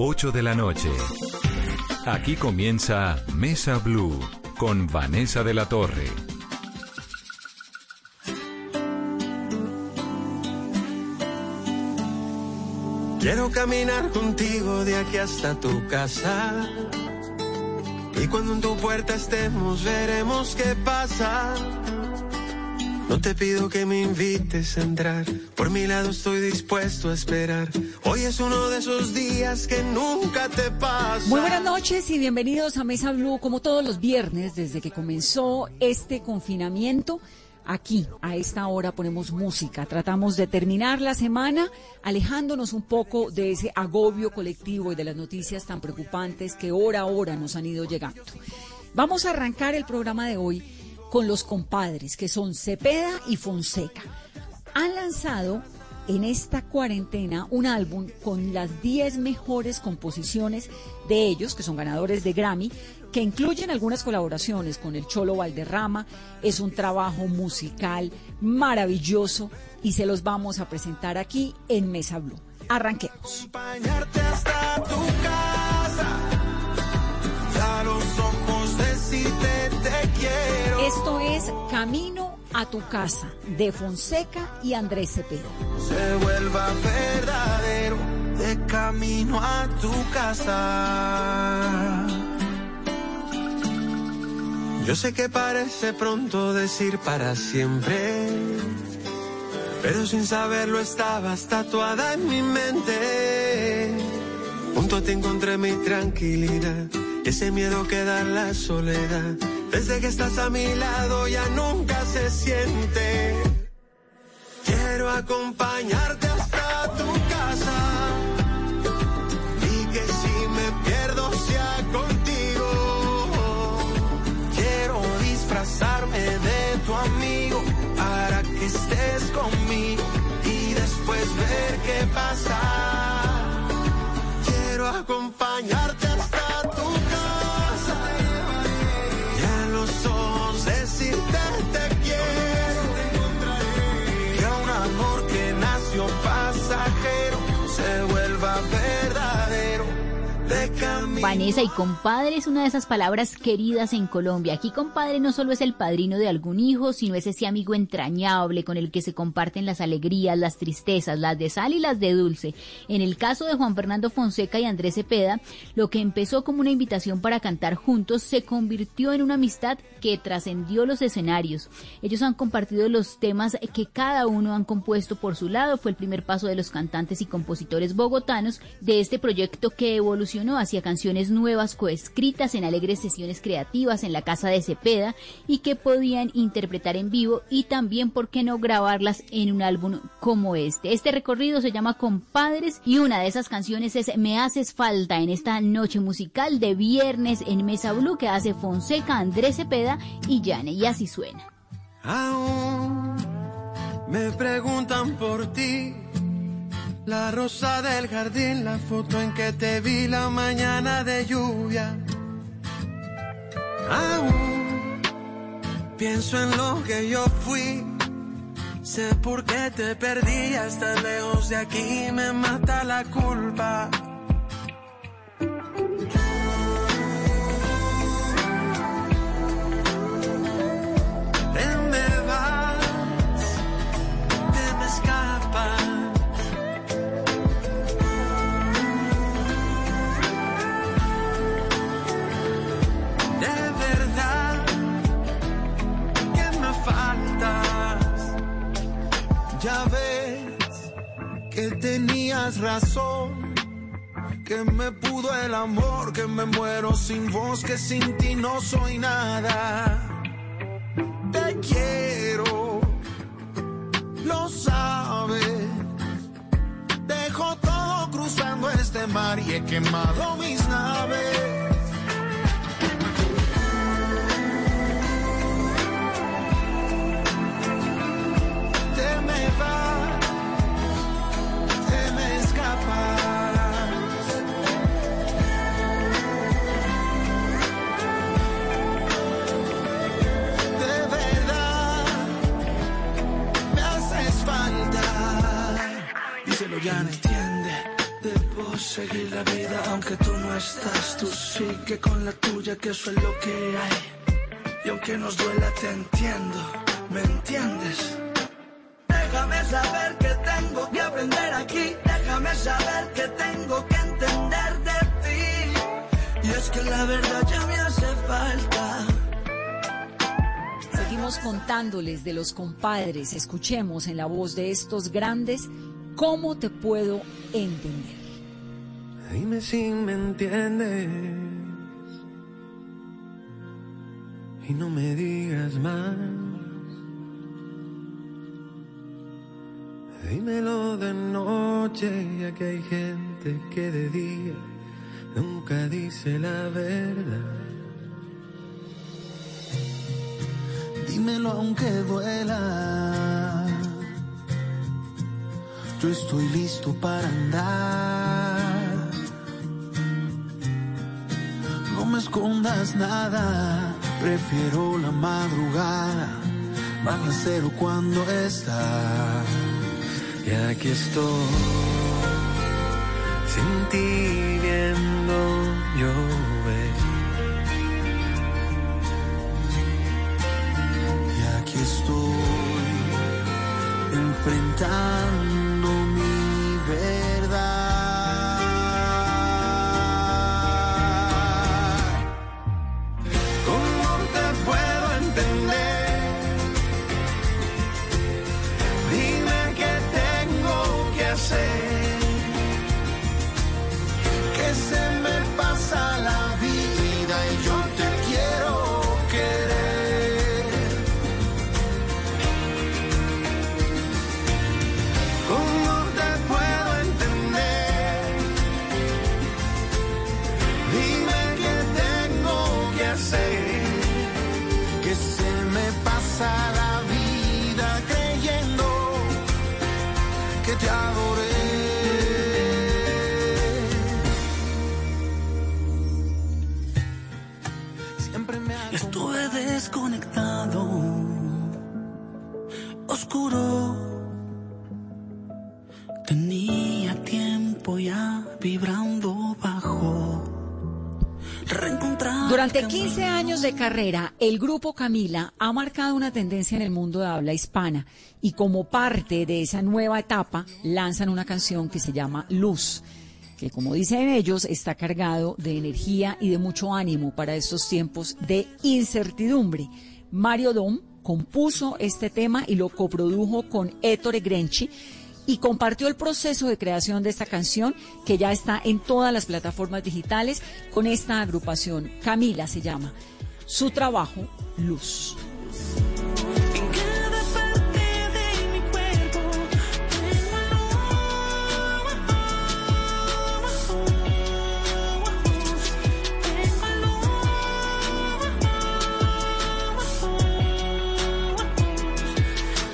8 de la noche. Aquí comienza Mesa Blue con Vanessa de la Torre. Quiero caminar contigo de aquí hasta tu casa. Y cuando en tu puerta estemos, veremos qué pasa. No te pido que me invites a entrar, por mi lado estoy dispuesto a esperar. Hoy es uno de esos días que nunca te pasa. Muy buenas noches y bienvenidos a Mesa Blue, como todos los viernes, desde que comenzó este confinamiento. Aquí, a esta hora, ponemos música. Tratamos de terminar la semana alejándonos un poco de ese agobio colectivo y de las noticias tan preocupantes que hora a hora nos han ido llegando. Vamos a arrancar el programa de hoy con los compadres, que son Cepeda y Fonseca. Han lanzado en esta cuarentena un álbum con las 10 mejores composiciones de ellos, que son ganadores de Grammy, que incluyen algunas colaboraciones con el Cholo Valderrama. Es un trabajo musical maravilloso y se los vamos a presentar aquí en Mesa Blue. Arranquemos. hasta tu casa, los ojos te quiero. Esto es Camino a tu casa de Fonseca y Andrés Cepeda. Se vuelva verdadero de camino a tu casa. Yo sé que parece pronto decir para siempre, pero sin saberlo estabas tatuada en mi mente. Junto ti encontré mi tranquilidad, ese miedo que da la soledad. Desde que estás a mi lado ya nunca se siente. Quiero acompañarte hasta tu casa y que si me pierdo sea contigo. Quiero disfrazarme de tu amigo para que estés conmigo y después ver qué pasa. Vanessa y compadre es una de esas palabras queridas en Colombia. Aquí compadre no solo es el padrino de algún hijo, sino es ese amigo entrañable con el que se comparten las alegrías, las tristezas, las de sal y las de dulce. En el caso de Juan Fernando Fonseca y Andrés Cepeda, lo que empezó como una invitación para cantar juntos se convirtió en una amistad que trascendió los escenarios. Ellos han compartido los temas que cada uno han compuesto por su lado. Fue el primer paso de los cantantes y compositores bogotanos de este proyecto que evolucionó hacia canciones nuevas coescritas en alegres sesiones creativas en la casa de Cepeda y que podían interpretar en vivo y también, ¿por qué no grabarlas en un álbum como este? Este recorrido se llama Compadres y una de esas canciones es Me haces falta en esta noche musical de viernes en Mesa Blue que hace Fonseca, Andrés Cepeda y Yane y así suena. Aún me preguntan por ti. La rosa del jardín, la foto en que te vi la mañana de lluvia. Aún pienso en lo que yo fui. Sé por qué te perdí, hasta lejos de aquí me mata la culpa. Tenías razón. Que me pudo el amor, que me muero sin vos, que sin ti no soy nada te quiero, lo sabes. Dejo todo cruzando este mar y he quemado mis naves. Ya no entiende. Debo seguir la vida, aunque tú no estás, tú sí que con la tuya, que eso es lo que hay. Y aunque nos duela, te entiendo, ¿me entiendes? Déjame saber que tengo que aprender aquí, déjame saber que tengo que entender de ti. Y es que la verdad ya me hace falta. Seguimos contándoles de los compadres. Escuchemos en la voz de estos grandes cómo te puedo entender. Dime si me entiendes y no me digas más. Dímelo de noche, ya que hay gente que de día nunca dice la verdad. Dímelo aunque duela. Yo estoy listo para andar. No me escondas nada, prefiero la madrugada, bajo cero cuando está. Y aquí estoy, sin ti viendo llover. Y aquí estoy, enfrentando mi de carrera, el grupo Camila ha marcado una tendencia en el mundo de habla hispana y como parte de esa nueva etapa lanzan una canción que se llama Luz, que como dicen ellos está cargado de energía y de mucho ánimo para estos tiempos de incertidumbre. Mario Dom compuso este tema y lo coprodujo con Ettore Grenchi y compartió el proceso de creación de esta canción que ya está en todas las plataformas digitales con esta agrupación. Camila se llama. Su trabajo, Luz. En cada parte de mi cuerpo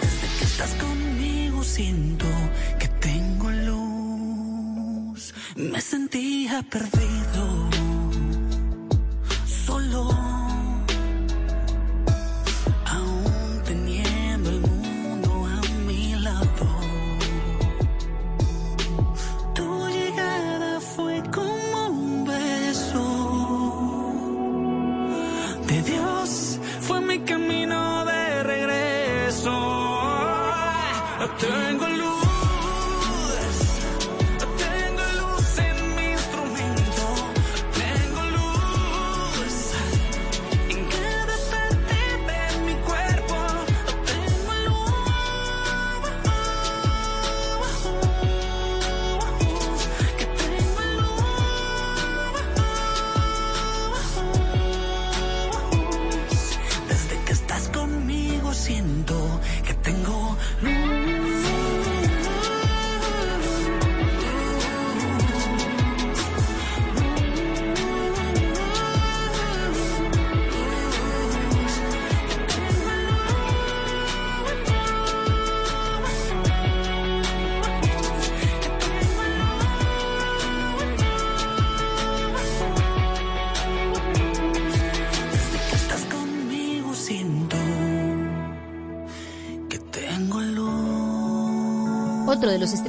Desde que estás conmigo siento que tengo luz. Me sentía perdido,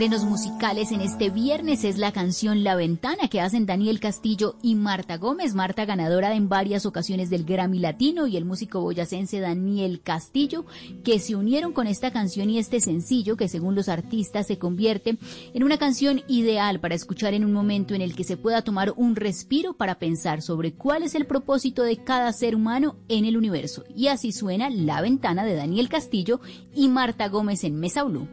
estrenos musicales en este viernes es la canción La Ventana que hacen Daniel Castillo y Marta Gómez. Marta ganadora en varias ocasiones del Grammy Latino y el músico boyacense Daniel Castillo que se unieron con esta canción y este sencillo que según los artistas se convierte en una canción ideal para escuchar en un momento en el que se pueda tomar un respiro para pensar sobre cuál es el propósito de cada ser humano en el universo. Y así suena La Ventana de Daniel Castillo y Marta Gómez en Mesa Blue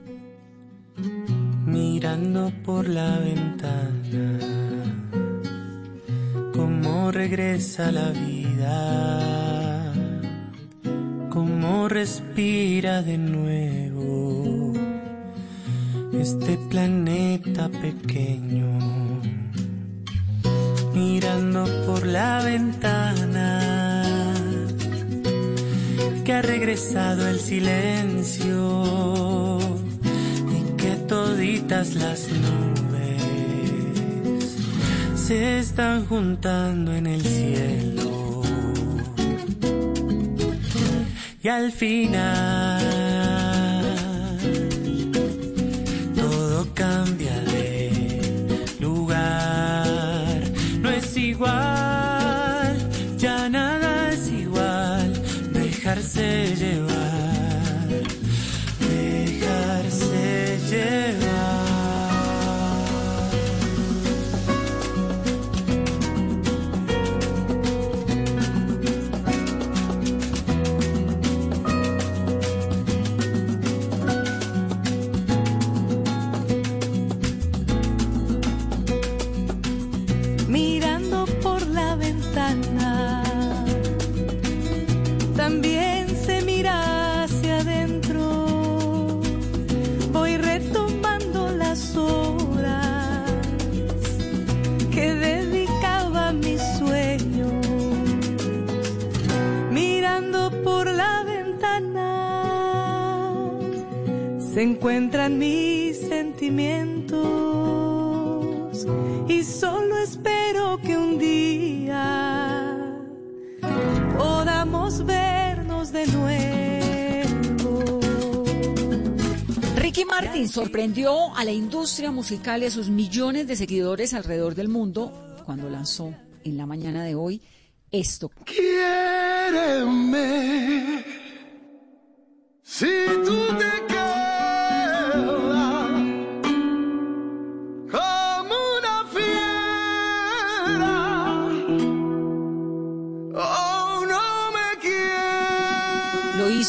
mirando por la ventana, cómo regresa la vida, cómo respira de nuevo este planeta pequeño, mirando por la ventana, que ha regresado el silencio toditas las nubes se están juntando en el cielo. Y al final todo cambia encuentran mis sentimientos y solo espero que un día podamos vernos de nuevo. Ricky Martin sorprendió a la industria musical y a sus millones de seguidores alrededor del mundo cuando lanzó en la mañana de hoy esto. Quiéreme si tú te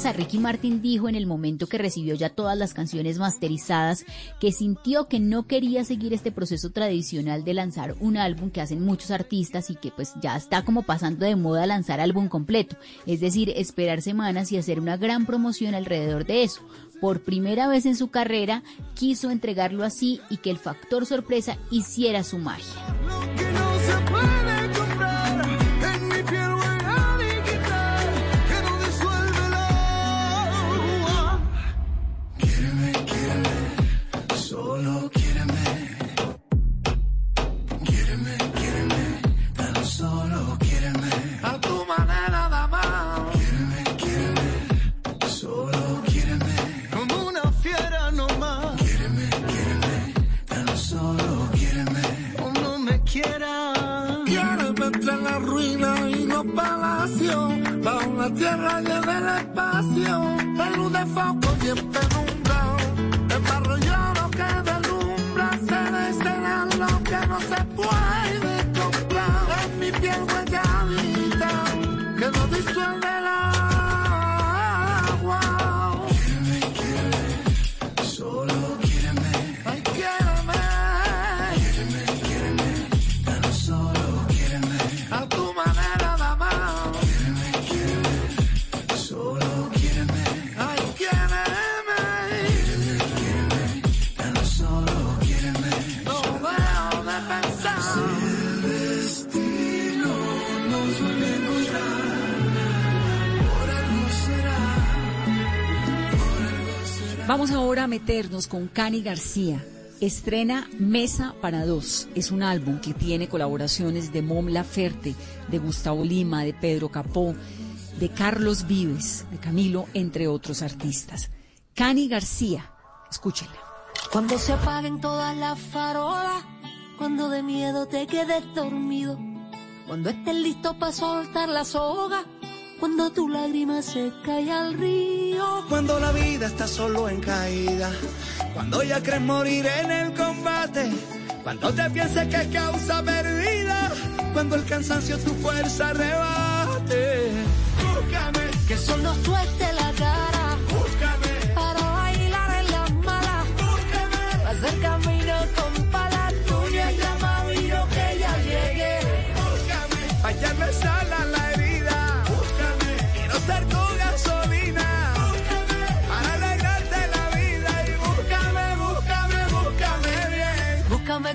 Vanessa, Ricky Martin dijo en el momento que recibió ya todas las canciones masterizadas que sintió que no quería seguir este proceso tradicional de lanzar un álbum que hacen muchos artistas y que pues ya está como pasando de moda lanzar álbum completo, es decir, esperar semanas y hacer una gran promoción alrededor de eso. Por primera vez en su carrera quiso entregarlo así y que el factor sorpresa hiciera su magia. La tierra llena el espacio, la luz de foco y en penumbra, el barro lo que deslumbra, se descena lo que no se puede Vamos ahora a meternos con Cani García. Estrena Mesa para Dos. Es un álbum que tiene colaboraciones de Mom Laferte, de Gustavo Lima, de Pedro Capó, de Carlos Vives, de Camilo, entre otros artistas. Cani García, escúchenla. Cuando se apaguen todas las farolas, cuando de miedo te quedes dormido, cuando estés listo para soltar la soga, cuando tu lágrima se cae al río. Cuando la vida está solo en caída, cuando ya crees morir en el combate, cuando te pienses que es causa perdida, cuando el cansancio tu fuerza rebate. Búscame, que solo suelte la cara. Búscame, para bailar en las malas. Búscame, para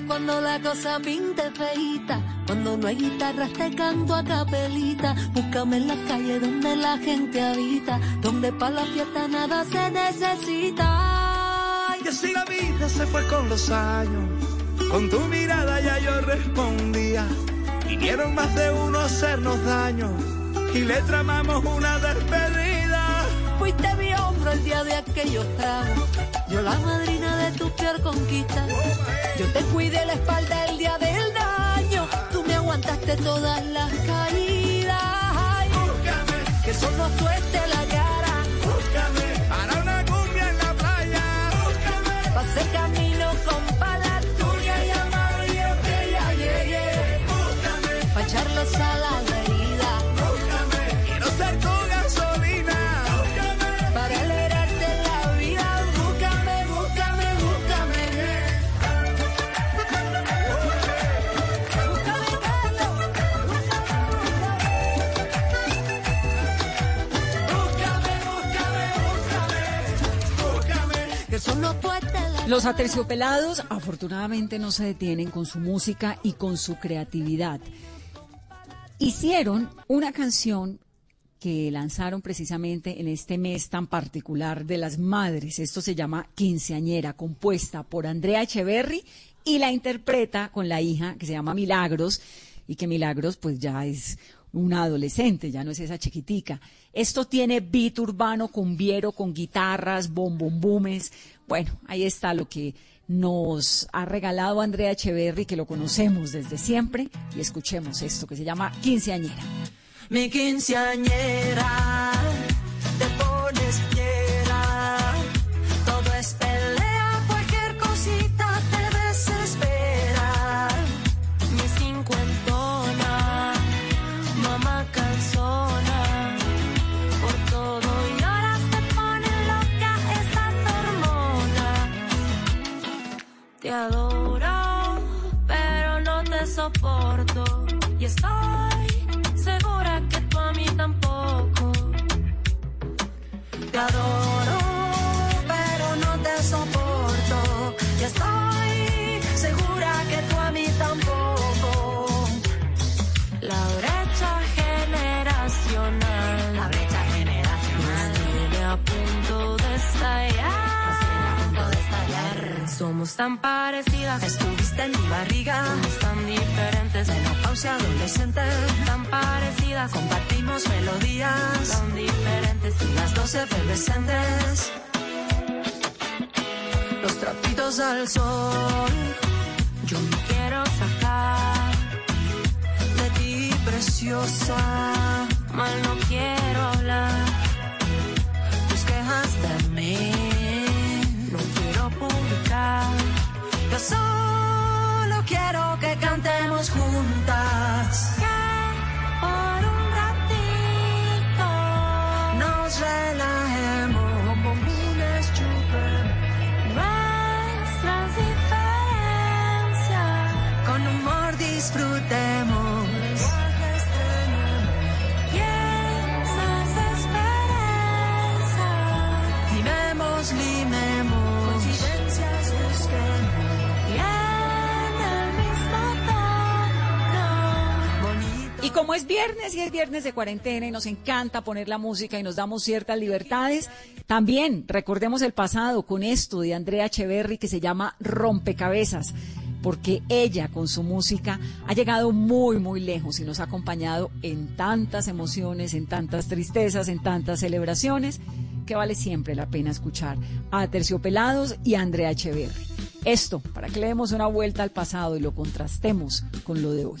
cuando la cosa pinte feita. Cuando no hay guitarras te canto a capelita. Búscame en la calle donde la gente habita. Donde para la fiesta nada se necesita. Y así la vida se fue con los años. Con tu mirada ya yo respondía. Vinieron más de uno a hacernos daño. Y le tramamos una despedida. Fuiste mi el día de aquellos tragos. Yo la madrina de tu peor conquista. Yo te cuidé la espalda el día del daño. Tú me aguantaste todas las caídas. Que suelte la Los aterciopelados afortunadamente no se detienen con su música y con su creatividad. Hicieron una canción que lanzaron precisamente en este mes tan particular de las madres. Esto se llama Quinceañera, compuesta por Andrea Echeverry y la interpreta con la hija que se llama Milagros y que Milagros pues ya es una adolescente, ya no es esa chiquitica. Esto tiene beat urbano, cumbiero, con guitarras, bombombumes. Bueno, ahí está lo que nos ha regalado Andrea Echeverry, que lo conocemos desde siempre, y escuchemos esto que se llama Quinceañera. Mi quinceañera, Tan parecidas. Estuviste en mi barriga. Somos tan diferentes. Menopausia adolescente. Tan parecidas. Compartimos melodías. Tan diferentes. Y las dos efervescentes. Los trapitos al sol. Yo me quiero sacar de ti, preciosa. Mal no quiero hablar. Yo solo como es viernes y es viernes de cuarentena y nos encanta poner la música y nos damos ciertas libertades, también recordemos el pasado con esto de Andrea Echeverry que se llama Rompecabezas, porque ella con su música ha llegado muy, muy lejos y nos ha acompañado en tantas emociones, en tantas tristezas, en tantas celebraciones, que vale siempre la pena escuchar a Terciopelados y a Andrea Echeverry. Esto, para que le demos una vuelta al pasado y lo contrastemos con lo de hoy.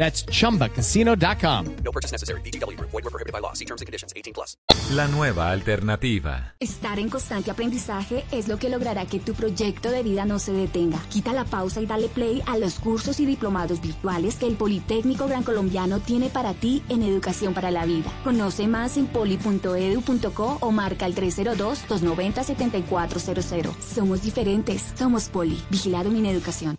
That's chumbacasino.com. No purchase necessary. BGW. Void were prohibited by law. See terms and conditions. 18 plus. La nueva alternativa. Estar en constante aprendizaje es lo que logrará que tu proyecto de vida no se detenga. Quita la pausa y dale play a los cursos y diplomados virtuales que el Politécnico Gran Colombiano tiene para ti en Educación para la Vida. Conoce más en poli.edu.co o marca el 302-290-7400. Somos diferentes, somos Poli. Vigilado Mineducación.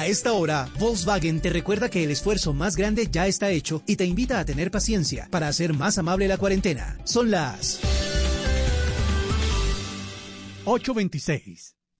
A esta hora, Volkswagen te recuerda que el esfuerzo más grande ya está hecho y te invita a tener paciencia para hacer más amable la cuarentena. Son las 8.26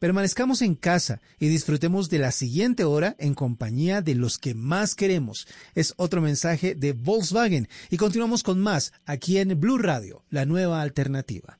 permanezcamos en casa y disfrutemos de la siguiente hora en compañía de los que más queremos. Es otro mensaje de Volkswagen y continuamos con más aquí en Blue Radio, la nueva alternativa.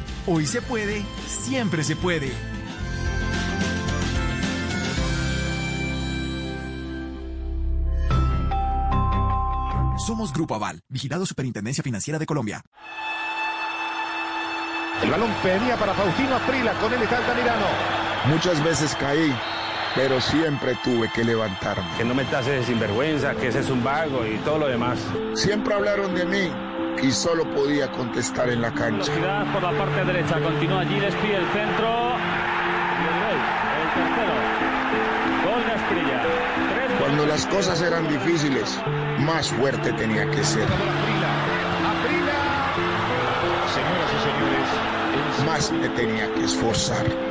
Hoy se puede, siempre se puede. Somos Grupo Aval, vigilado Superintendencia Financiera de Colombia. El balón venía para Faustino Aprila, con él está Altamirano. Muchas veces caí, pero siempre tuve que levantarme. Que no me tases de sinvergüenza, que ese es un vago y todo lo demás. Siempre hablaron de mí y solo podía contestar en la cancha. Velocidad por la parte derecha, continúa allí, despide el centro. Y el gol, el tercero. Gol de Asprilla. Cuando las cosas eran difíciles, más fuerte tenía que ser. Más me tenía que esforzar.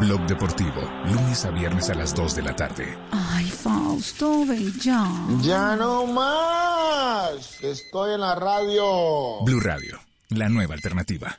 Blog Deportivo, lunes a viernes a las 2 de la tarde. Ay, Fausto, ya. Ya no más. Estoy en la radio. Blue Radio, la nueva alternativa.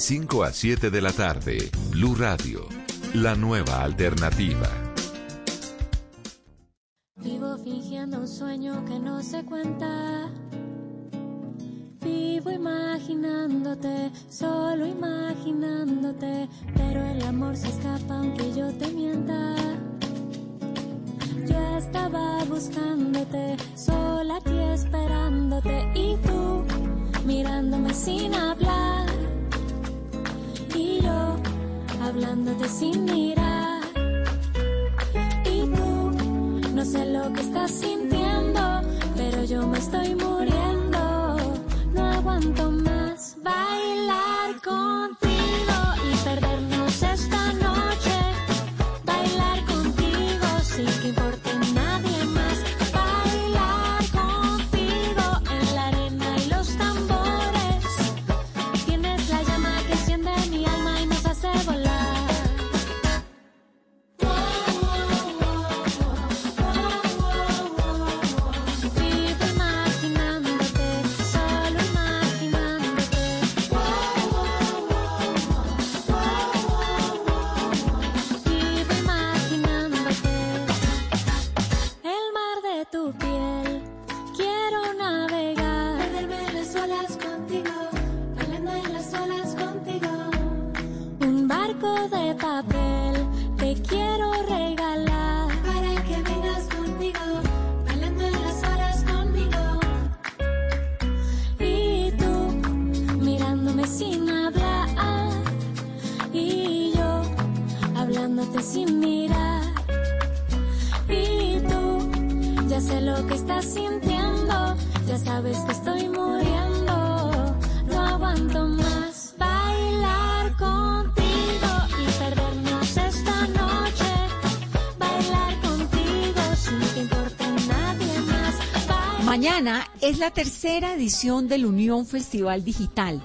5 a 7 de la tarde, Blue Radio, la nueva alternativa. Vivo fingiendo un sueño que no se cuenta. Vivo imaginándote, solo imaginándote, pero el amor se escapa aunque yo te mienta. Yo estaba buscándote, sola aquí esperándote y tú mirándome sin hablar hablándote sin mirar. Y tú no sé lo que estás sintiendo, pero yo me estoy muriendo. No aguanto más bailar contigo y perdernos de papel Es la tercera edición del Unión Festival Digital,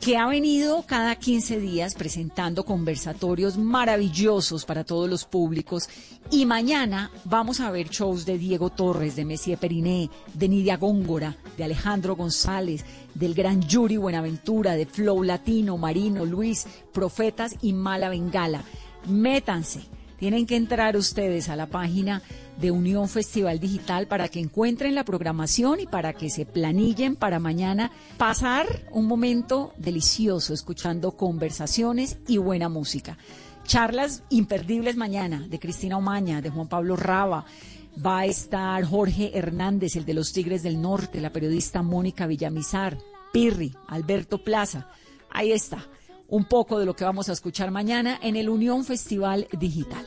que ha venido cada 15 días presentando conversatorios maravillosos para todos los públicos. Y mañana vamos a ver shows de Diego Torres, de Messier Periné, de Nidia Góngora, de Alejandro González, del gran Yuri Buenaventura, de Flow Latino, Marino, Luis, Profetas y Mala Bengala. Métanse. Tienen que entrar ustedes a la página de Unión Festival Digital para que encuentren la programación y para que se planillen para mañana pasar un momento delicioso escuchando conversaciones y buena música. Charlas imperdibles mañana de Cristina Omaña, de Juan Pablo Raba. Va a estar Jorge Hernández, el de los Tigres del Norte, la periodista Mónica Villamizar, Pirri, Alberto Plaza. Ahí está un poco de lo que vamos a escuchar mañana en el Unión Festival Digital.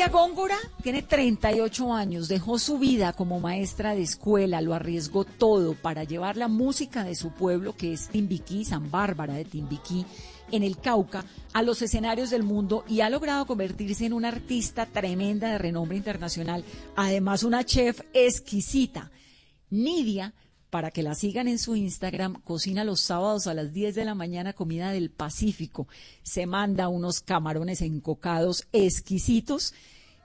Nidia Góngora tiene 38 años, dejó su vida como maestra de escuela, lo arriesgó todo para llevar la música de su pueblo, que es Timbiquí, San Bárbara de Timbiquí, en el Cauca, a los escenarios del mundo y ha logrado convertirse en una artista tremenda de renombre internacional, además una chef exquisita. Nidia, para que la sigan en su Instagram, cocina los sábados a las 10 de la mañana comida del Pacífico. Se manda unos camarones encocados exquisitos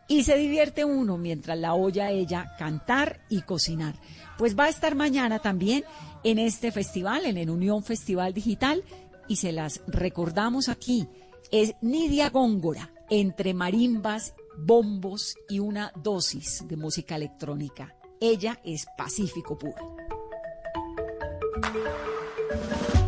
y se divierte uno mientras la oye a ella cantar y cocinar. Pues va a estar mañana también en este festival, en el Unión Festival Digital, y se las recordamos aquí. Es Nidia Góngora, entre marimbas, bombos y una dosis de música electrónica. Ella es Pacífico puro. うん。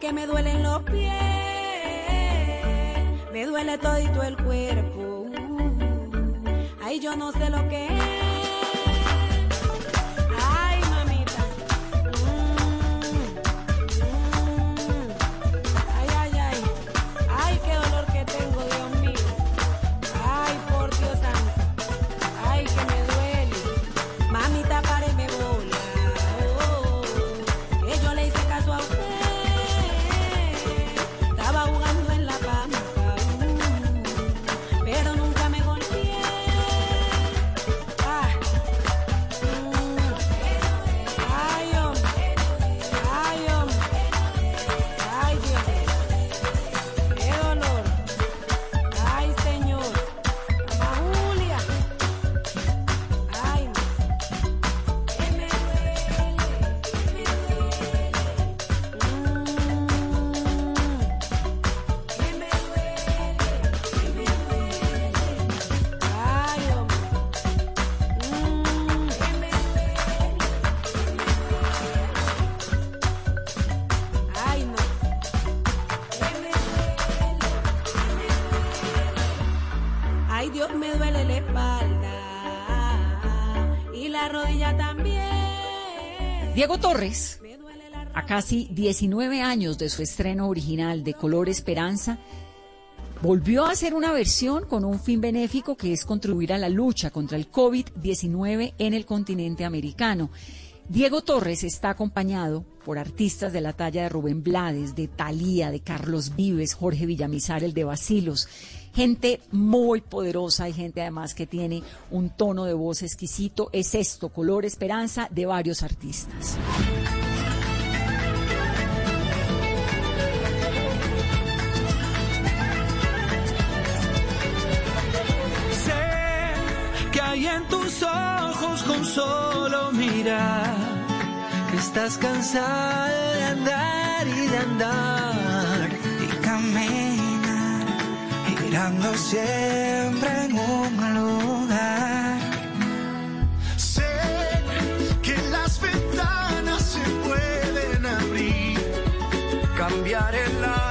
Que me duelen los pies. Me duele todito el cuerpo. Ay, yo no sé lo que es. Diego Torres, a casi 19 años de su estreno original de Color Esperanza, volvió a hacer una versión con un fin benéfico que es contribuir a la lucha contra el COVID-19 en el continente americano. Diego Torres está acompañado por artistas de la talla de Rubén Blades, de Thalía, de Carlos Vives, Jorge Villamizar, el de Basilos. Gente muy poderosa y gente además que tiene un tono de voz exquisito. Es esto, Color Esperanza, de varios artistas. Sé que hay en tus ojos con solo mirar que estás cansada de andar y de andar y caminar siempre en un lugar. Sé que las ventanas se pueden abrir, cambiar el aire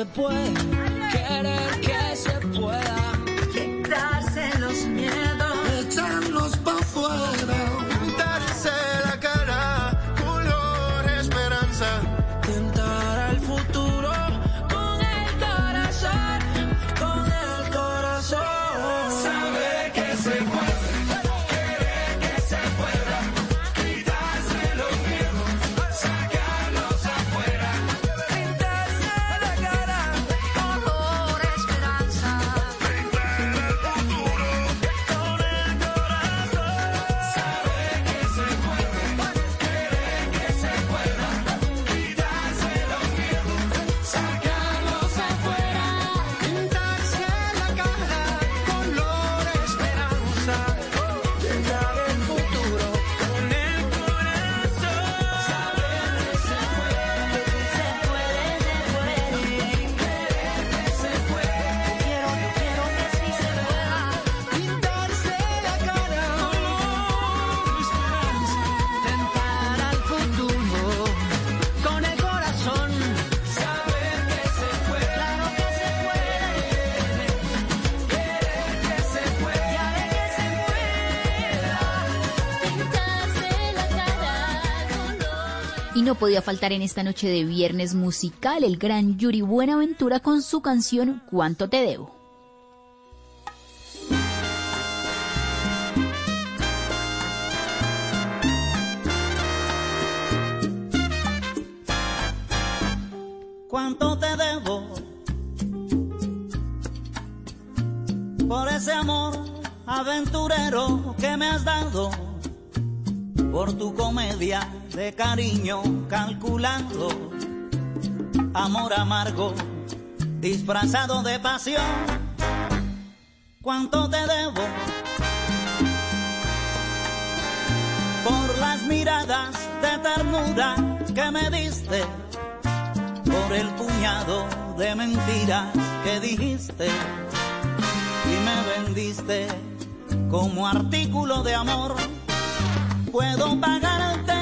se puede, querer que podía faltar en esta noche de viernes musical el gran Yuri Buenaventura con su canción ¿Cuánto te debo? ¿Cuánto te debo? Por ese amor aventurero que me has dado, por tu comedia de cariño calculado, amor amargo disfrazado de pasión. ¿Cuánto te debo? Por las miradas de ternura que me diste por el puñado de mentiras que dijiste y me vendiste como artículo de amor. Puedo pagarte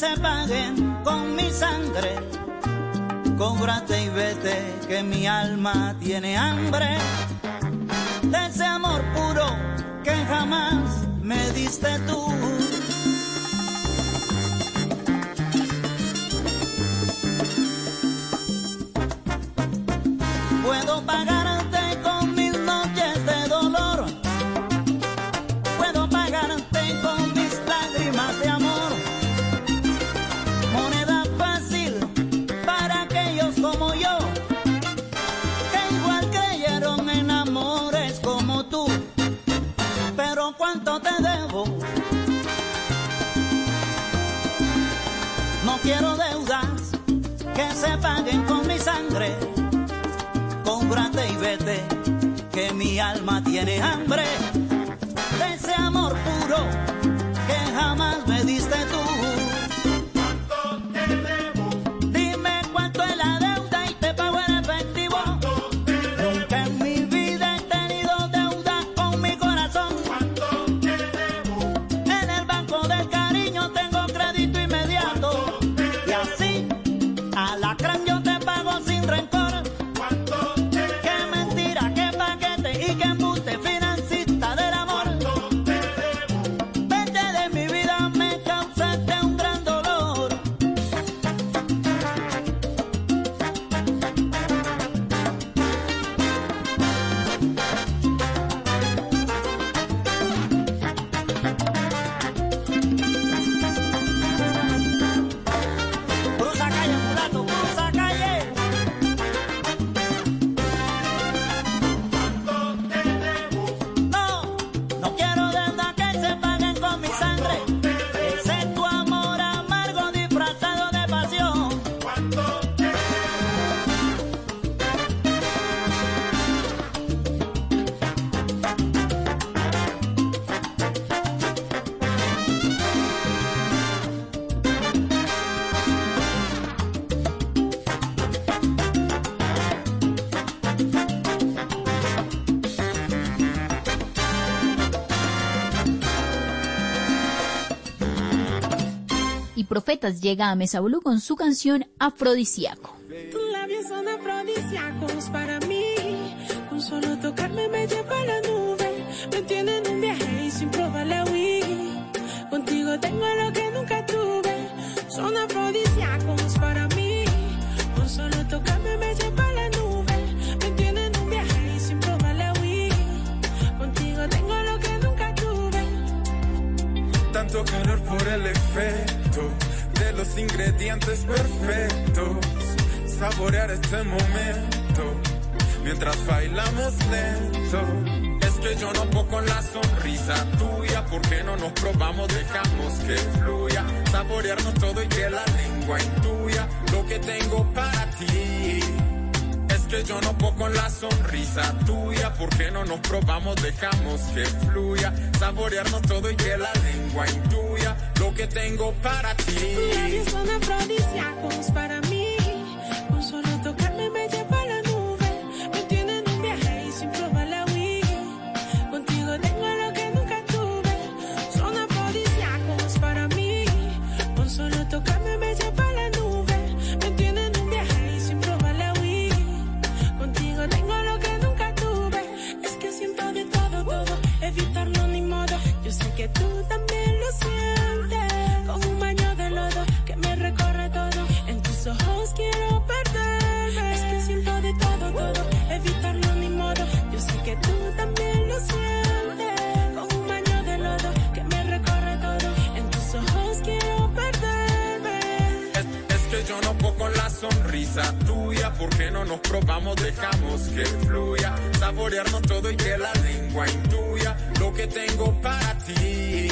se paguen con mi sangre. Cóbrate y vete que mi alma tiene hambre de ese amor puro que jamás me diste tú. Puedo pagarte se paguen con mi sangre. Cómprate y vete, que mi alma tiene hambre Profetas llega a Mesa Blue con su canción Afrodisíaco. Tus labios son afrodisíacos para mí. Con solo tocarme me lleva a la nube. Me tienen un viaje y sin probar la Wii. Contigo tengo lo que nunca tuve. Son afrodisíacos para mí. Con solo tocarme me lleva a la nube. Me tienen un viaje y sin probar la Wii. Contigo tengo lo que nunca tuve. Tanto calor por el efecto de los ingredientes perfectos. Saborear este momento mientras bailamos lento. Es que yo no puedo con la sonrisa tuya. ¿Por qué no nos probamos? Dejamos que fluya. Saborearnos todo y que la lengua intuya lo que tengo para ti. Es que yo no puedo con la sonrisa tuya. ¿Por qué no nos probamos? Dejamos que fluya. Saborearnos todo y que la lengua intuya que tengo para ti. Tus labios son afrodisíacos para mí. Con solo tocarme me lleva a la nube. Me tienen un viaje y sin probar la Wii. Contigo tengo lo que nunca tuve. Son afrodisíacos para mí. Con solo tocarme me lleva a la nube. Me tienen un viaje y sin probar la Wii. Contigo tengo lo que nunca tuve. Es que siento de todo, todo. Evitarlo ni modo. Yo sé que tú también lo sientes. Sonrisa tuya. ¿Por qué no nos probamos? Dejamos que fluya. Saborearnos todo y que la lengua intuya lo que tengo para ti.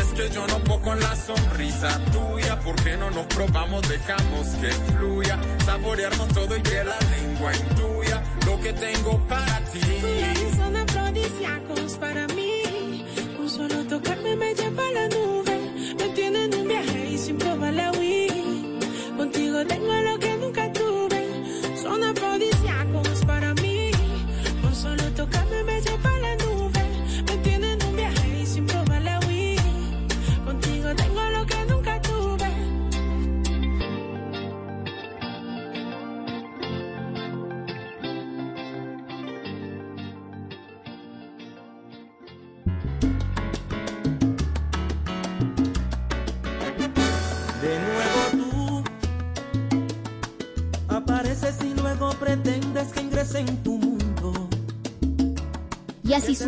Es que yo no puedo con la sonrisa tuya. ¿Por qué no nos probamos? Dejamos que fluya. Saborearnos todo y que la lengua intuya lo que tengo para ti. Tus labios son afrodisíacos para mí. Un solo tocarme me lleva a la nube.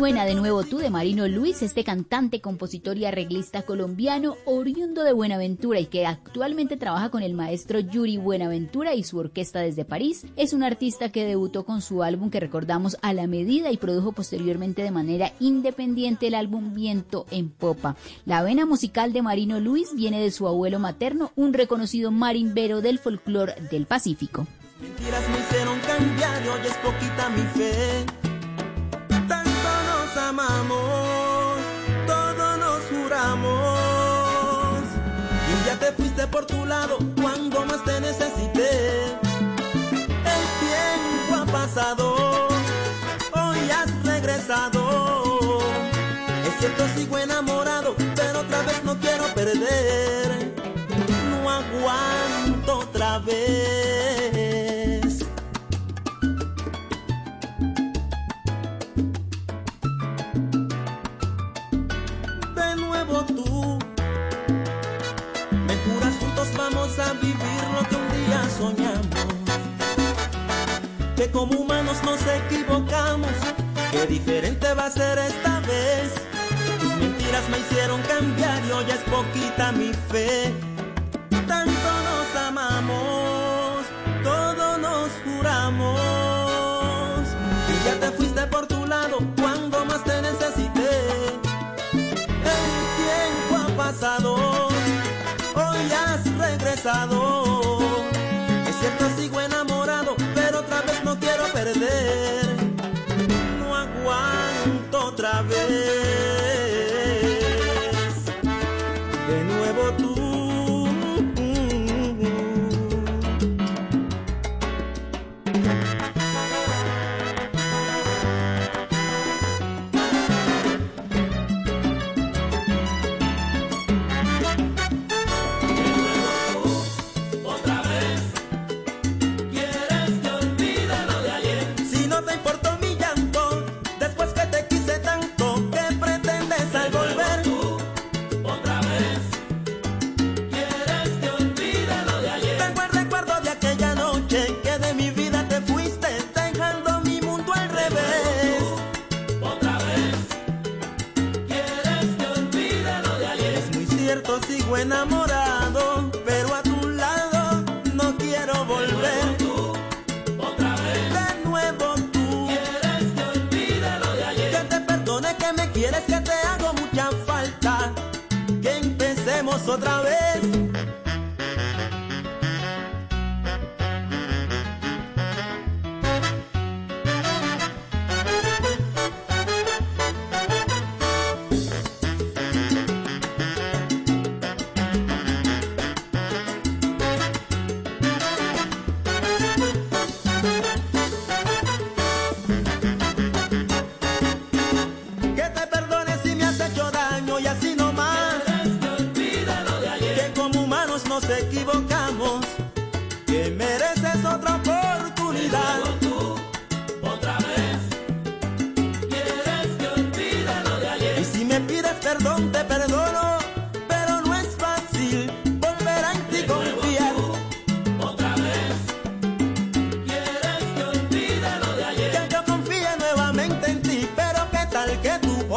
Suena de nuevo tú de Marino Luis, este cantante, compositor y arreglista colombiano oriundo de Buenaventura y que actualmente trabaja con el maestro Yuri Buenaventura y su orquesta desde París. Es un artista que debutó con su álbum que recordamos a la medida y produjo posteriormente de manera independiente el álbum Viento en Popa. La vena musical de Marino Luis viene de su abuelo materno, un reconocido marimbero del folclore del Pacífico. Mentiras me hicieron cambiar hoy es poquita mi fe. Amamos, todo nos juramos. Y día te fuiste por tu lado cuando más te necesité. El tiempo ha pasado, hoy has regresado. Es cierto, sigo enamorado, pero otra vez no quiero perder. No aguanto otra vez. Que como humanos nos equivocamos, que diferente va a ser esta vez. Tus mentiras me hicieron cambiar y hoy es poquita mi fe. Tanto nos amamos, todo nos juramos. Y ya te fuiste por tu lado cuando más te necesité. El tiempo ha pasado, hoy has regresado. No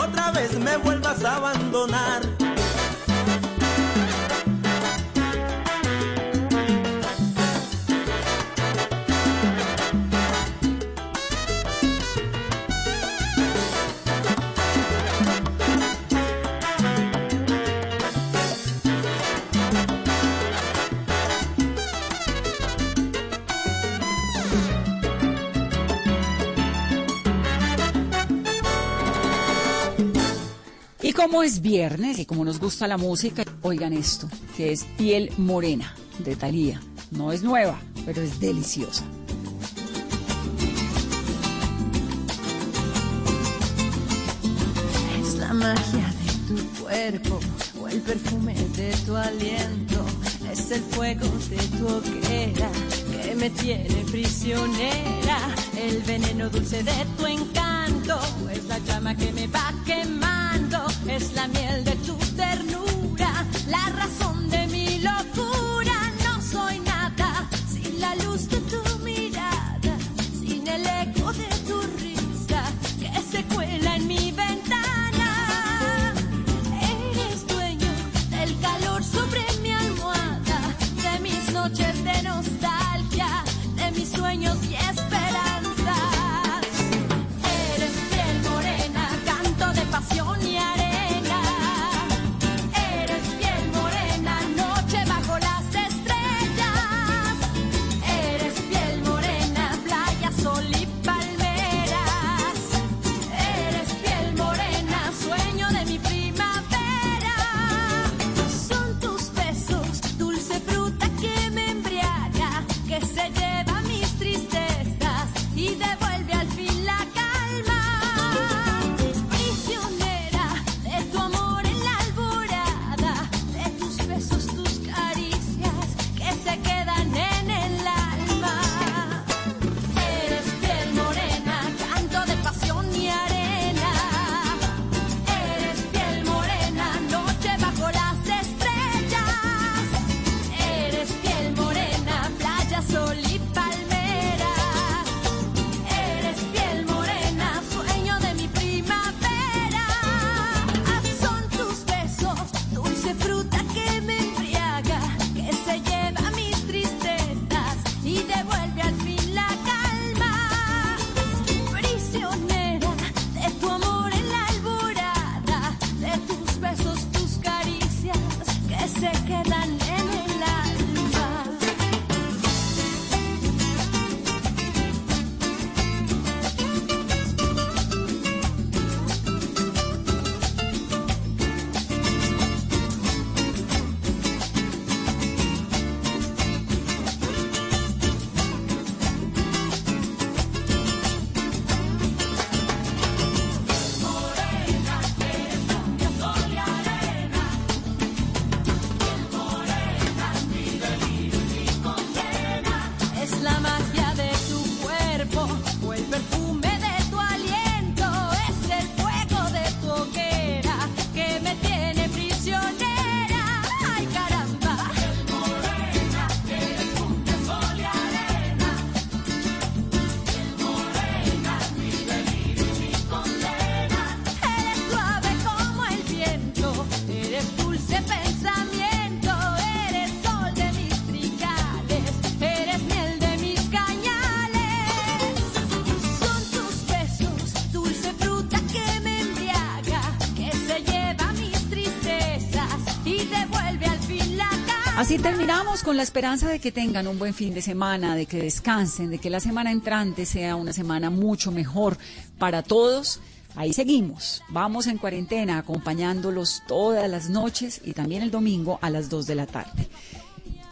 otra vez me vuelvas a abandonar. Como es viernes y como nos gusta la música, oigan esto, que es Piel Morena de Thalía. No es nueva, pero es deliciosa. Es la magia de tu cuerpo o el perfume de tu aliento. Es el fuego de tu hoguera que me tiene prisionera. El veneno dulce de tu encanto es la llama que me va quemando. Es la miel de tu Así terminamos con la esperanza de que tengan un buen fin de semana, de que descansen, de que la semana entrante sea una semana mucho mejor para todos. Ahí seguimos, vamos en cuarentena acompañándolos todas las noches y también el domingo a las 2 de la tarde.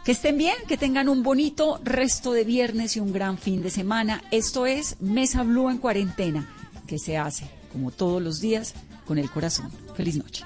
Que estén bien, que tengan un bonito resto de viernes y un gran fin de semana. Esto es Mesa Blue en cuarentena, que se hace, como todos los días, con el corazón. Feliz noche.